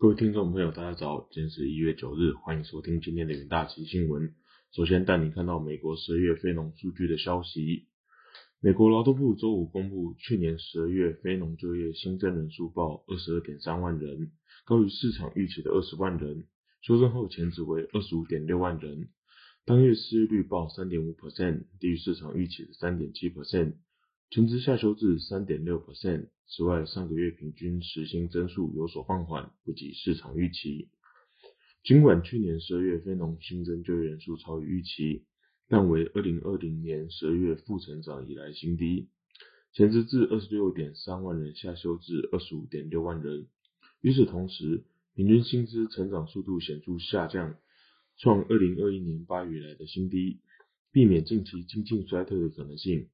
各位听众朋友，大家早，今天是一月九日，欢迎收听今天的元大旗新闻。首先带你看到美国十二月非农数据的消息。美国劳动部周五公布，去年十二月非农就业新增人数报二十二点三万人，高于市场预期的二十万人，修正后前值为二十五点六万人。当月失业率报三点五 percent，低于市场预期的三点七 percent。前值下修至三点六 percent。此外，上个月平均时薪增速有所放缓，不及市场预期。尽管去年十二月非农新增就业人数超于预期，但为二零二零年十二月负成长以来新低。前值至二十六点三万人，下修至二十五点六万人。与此同时，平均薪资成长速度显著下降，创二零二一年八月以来的新低，避免近期经济衰退的可能性。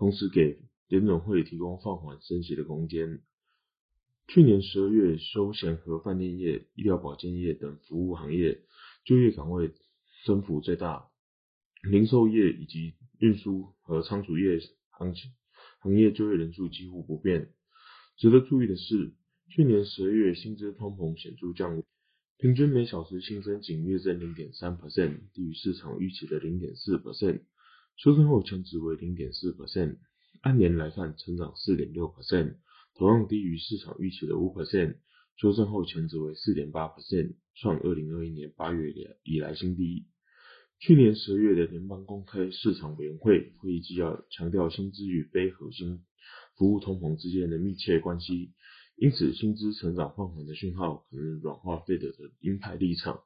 同时给联总会提供放缓升息的空间。去年十二月，休闲和饭店业、医疗保健业等服务行业就业岗位增幅最大，零售业以及运输和仓储业行行业就业人数几乎不变。值得注意的是，去年十二月薪资通膨显著降温，平均每小时新增仅月增零点三 percent，低于市场预期的零点四 percent。修正后前值为零点四 percent，按年来看成长四点六 percent，同样低于市场预期的五 percent。修正后前值为四点八 percent，创二零二一年八月以来新低。去年十月的联邦公开市场委员会会议纪要强调薪资与非核心服务通膨之间的密切关系，因此薪资成长放缓的讯号可能软化费德的鹰派立场。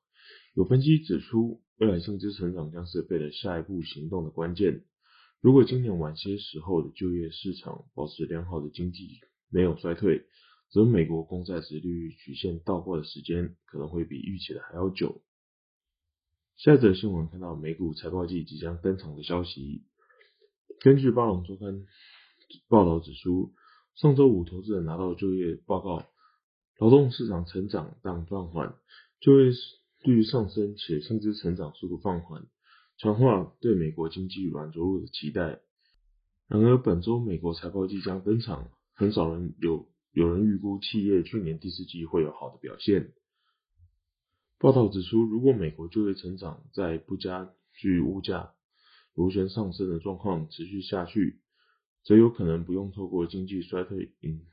有分析指出，未来薪资成长将是贝的下一步行动的关键。如果今年晚些时候的就业市场保持良好的经济没有衰退，则美国公债殖利率曲线倒挂的时间可能会比预期的还要久。下一则新闻看到美股财报季即将登场的消息。根据巴隆周刊报道指出，上周五投资人拿到就业报告，劳动市场成长但放缓，就业。率上升且薪资成长速度放缓，强化对美国经济软着陆的期待。然而，本周美国财报即将登场，很少人有有人预估企业去年第四季会有好的表现。报道指出，如果美国就业成长在不加剧物价螺旋上升的状况持续下去，则有可能不用透过经济衰退引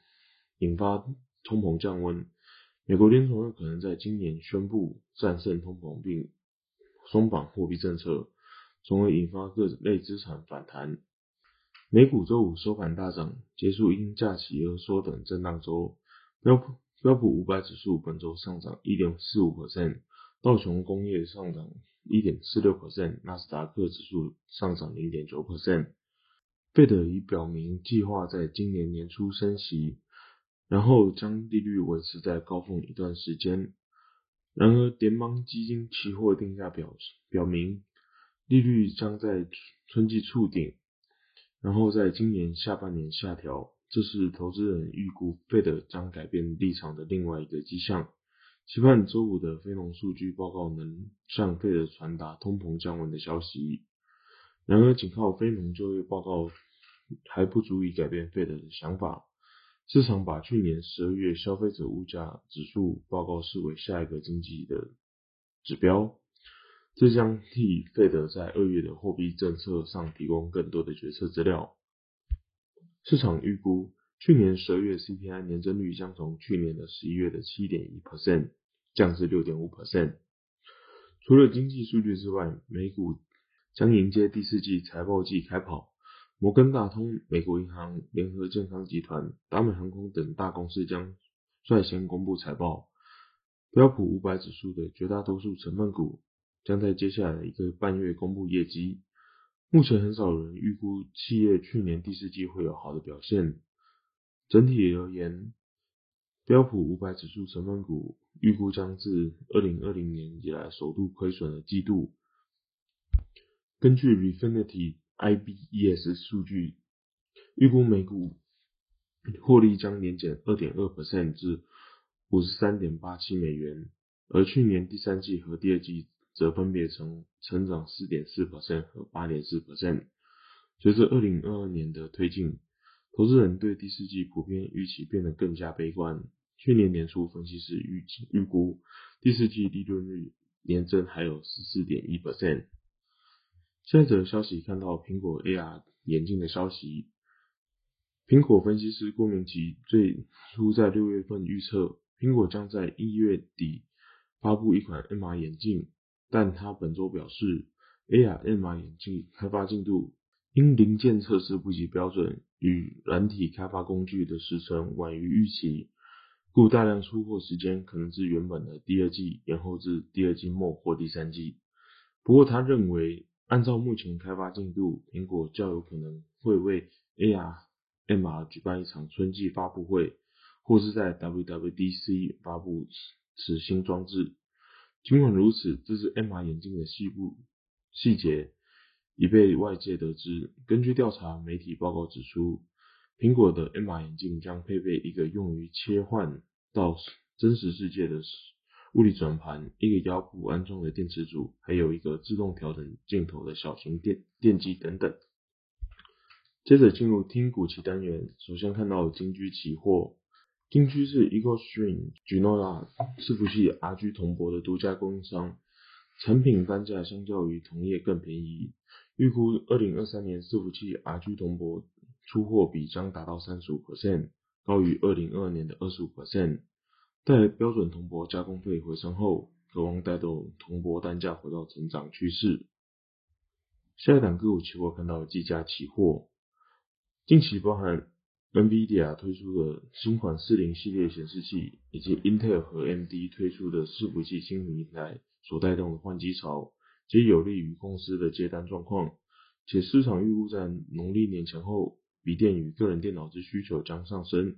引发通膨降温。美国联储会可能在今年宣布战胜通膨并松绑货币政策，从而引发各类资产反弹。美股周五收盘大涨，结束因假期而缩等震荡周。标普标普五百指数本周上涨一点四五 percent，道琼工业上涨一点四六 percent，纳斯达克指数上涨零点九 percent。费德已表明计划在今年年初升息。然后将利率维持在高峰一段时间。然而，联邦基金期货定价表表明，利率将在春季触顶，然后在今年下半年下调。这是投资人预估费德将改变立场的另外一个迹象。期盼周五的非农数据报告能向费德传达通膨降温的消息。然而，仅靠非农就业报告还不足以改变费德的想法。市场把去年十二月消费者物价指数报告视为下一个经济的指标，这将替费德在二月的货币政策上提供更多的决策资料。市场预估去年十二月 CPI 年增率将从去年的十一月的七点一 percent 降至六点五 percent。除了经济数据之外，美股将迎接第四季财报季开跑。摩根大通、美国银行、联合健康集团、达美航空等大公司将率先公布财报。标普五百指数的绝大多数成分股将在接下来一个半月公布业绩。目前很少人预估企业去年第四季会有好的表现。整体而言，标普五百指数成分股预估将自二零二零年以来首度亏损的季度。根据 Refinity。IBES 数据预估每股获利将年减二点二 percent 至五十三点八七美元，而去年第三季和第二季则分别成成长四点四 percent 和八点四 percent。随着二零二二年的推进，投资人对第四季普遍预期变得更加悲观，去年年初分析师预计预估第四季利润率年增还有十四点一 percent。下一则消息看到苹果 AR 眼镜的消息，苹果分析师郭明奇最初在六月份预测，苹果将在一月底发布一款 MR 眼镜，但他本周表示，AR MR 眼镜开发进度因零件测试不及标准与软体开发工具的时程晚于预期，故大量出货时间可能是原本的第二季延后至第二季末或第三季。不过他认为。按照目前开发进度，苹果较有可能会为 AR、MR 举办一场春季发布会，或是在 WWDC 发布此新装置。尽管如此，这是 MR 眼镜的细部细节已被外界得知。根据调查媒体报告指出，苹果的 MR 眼镜将配备一个用于切换到真实世界的。物理转盘，一个腰部安装的电池组，还有一个自动调整镜头的小型电电机等等。接着进入听股期单元，首先看到金居期货，金居是 EcoStream Genoa 伺服器 RG 铜箔的独家供应商，产品单价相较于同业更便宜。预估二零二三年伺服器 RG 铜箔出货比将达到三十五 percent，高于二零二二年的二十五 percent。待标准铜箔加工费回升后，渴望带动铜箔单价回到成长趋势。下一档个股期货看到技嘉期货，近期包含 NVIDIA 推出的新款四零系列显示器，以及 Intel 和 AMD 推出的伺服器新平台所带动的换机潮，皆有利于公司的接单状况。且市场预估在农历年前后，笔电与个人电脑之需求将上升。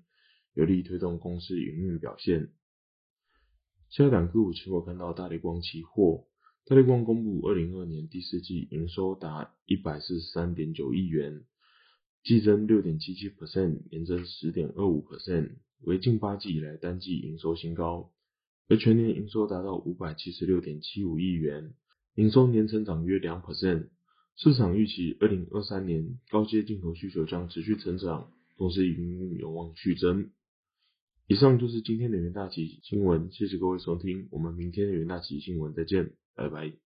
有力推动公司营运表现。下一档个股期货看到大力光期货，大力光公布二零二年第四季营收达一百四十三点九亿元，季增六点七七 percent，年增十点二五 percent，为近八季以来单季营收新高。而全年营收达到五百七十六点七五亿元，营收年成长约两 percent。市场预期二零二三年高阶镜头需求将持续成长，同时营运有望续增。以上就是今天的元大旗新闻，谢谢各位收听，我们明天的元大旗新闻再见，拜拜。